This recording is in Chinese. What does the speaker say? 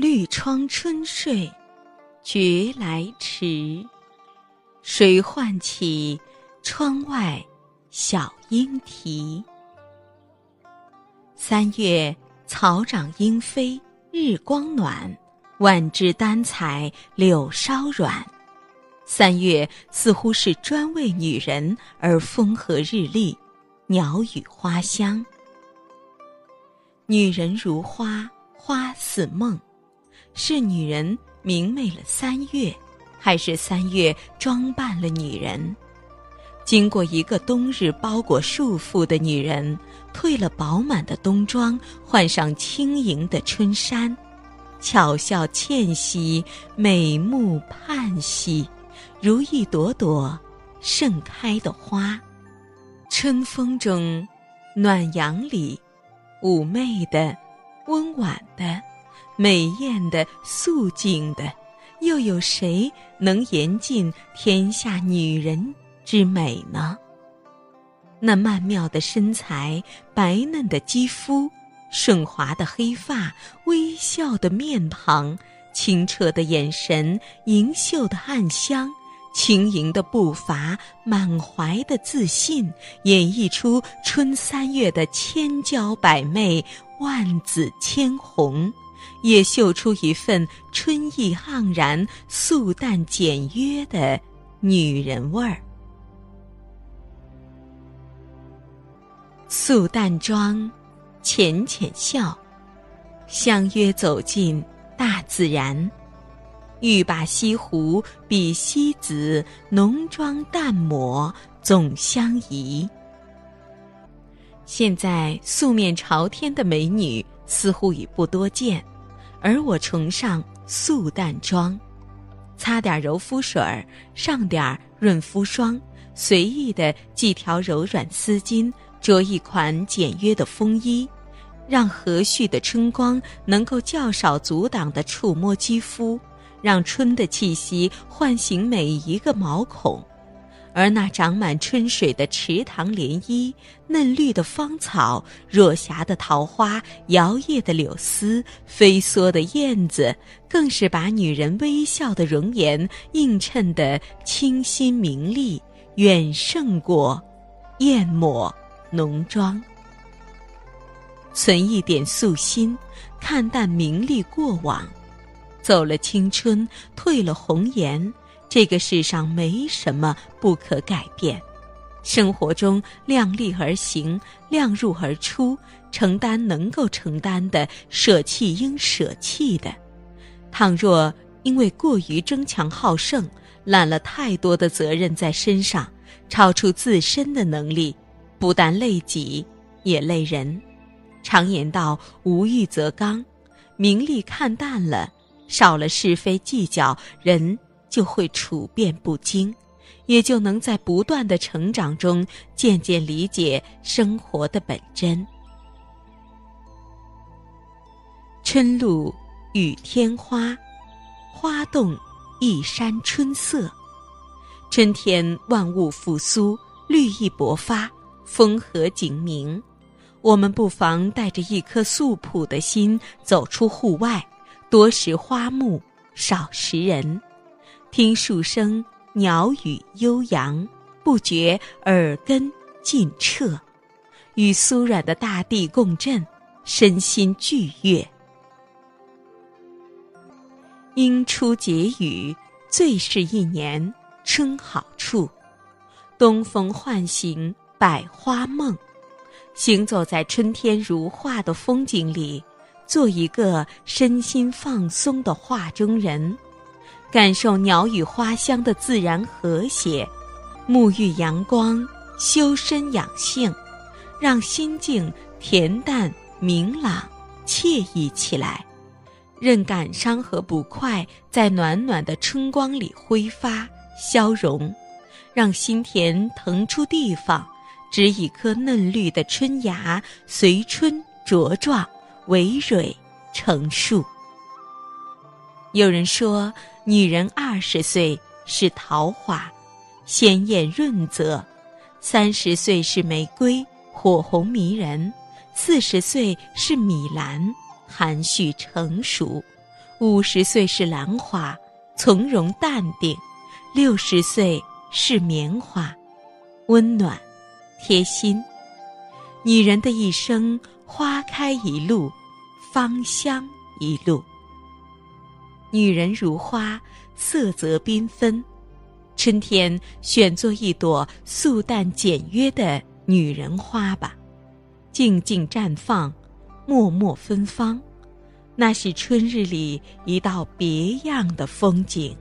绿窗春睡，觉来迟。谁唤起窗外小莺啼？三月草长莺飞，日光暖，万枝丹彩柳梢软。三月似乎是专为女人而风和日丽，鸟语花香。女人如花，花似梦，是女人明媚了三月，还是三月装扮了女人？经过一个冬日包裹束缚的女人，褪了饱满的冬装，换上轻盈的春衫，巧笑倩兮，美目盼兮。如一朵朵盛开的花，春风中，暖阳里，妩媚的、温婉的、美艳的、素净的，又有谁能言尽天下女人之美呢？那曼妙的身材，白嫩的肌肤，顺滑的黑发，微笑的面庞，清澈的眼神，盈秀的暗香。轻盈的步伐，满怀的自信，演绎出春三月的千娇百媚、万紫千红，也绣出一份春意盎然、素淡简约的女人味儿。素淡妆，浅浅笑，相约走进大自然。欲把西湖比西子，浓妆淡抹总相宜。现在素面朝天的美女似乎已不多见，而我崇尚素淡妆，擦点柔肤水儿，上点润肤霜，随意的系条柔软丝巾，着一款简约的风衣，让和煦的春光能够较少阻挡的触摸肌肤。让春的气息唤醒每一个毛孔，而那长满春水的池塘涟漪、嫩绿的芳草、若霞的桃花、摇曳的柳丝、飞梭的燕子，更是把女人微笑的容颜映衬得清新明丽，远胜过艳抹浓妆。存一点素心，看淡名利过往。走了青春，褪了红颜，这个世上没什么不可改变。生活中量力而行，量入而出，承担能够承担的，舍弃应舍弃的。倘若因为过于争强好胜，揽了太多的责任在身上，超出自身的能力，不但累己，也累人。常言道：“无欲则刚”，名利看淡了。少了是非计较，人就会处变不惊，也就能在不断的成长中渐渐理解生活的本真。春露雨天花，花动一山春色。春天万物复苏，绿意勃发，风和景明。我们不妨带着一颗素朴的心走出户外。多识花木，少识人。听树声，鸟语悠扬，不觉耳根尽彻。与酥软的大地共振，身心俱悦。阴初结雨，最是一年春好处。东风唤醒百花梦，行走在春天如画的风景里。做一个身心放松的画中人，感受鸟语花香的自然和谐，沐浴阳光，修身养性，让心境恬淡明朗、惬意起来。任感伤和不快在暖暖的春光里挥发消融，让心田腾出地方，植一棵嫩绿的春芽，随春茁壮。葳蕤成树。有人说，女人二十岁是桃花，鲜艳润泽；三十岁是玫瑰，火红迷人；四十岁是米兰，含蓄成熟；五十岁是兰花，从容淡定；六十岁是棉花，温暖贴心。女人的一生，花开一路，芳香一路。女人如花，色泽缤纷。春天选做一朵素淡简约的女人花吧，静静绽放，默默芬芳，那是春日里一道别样的风景。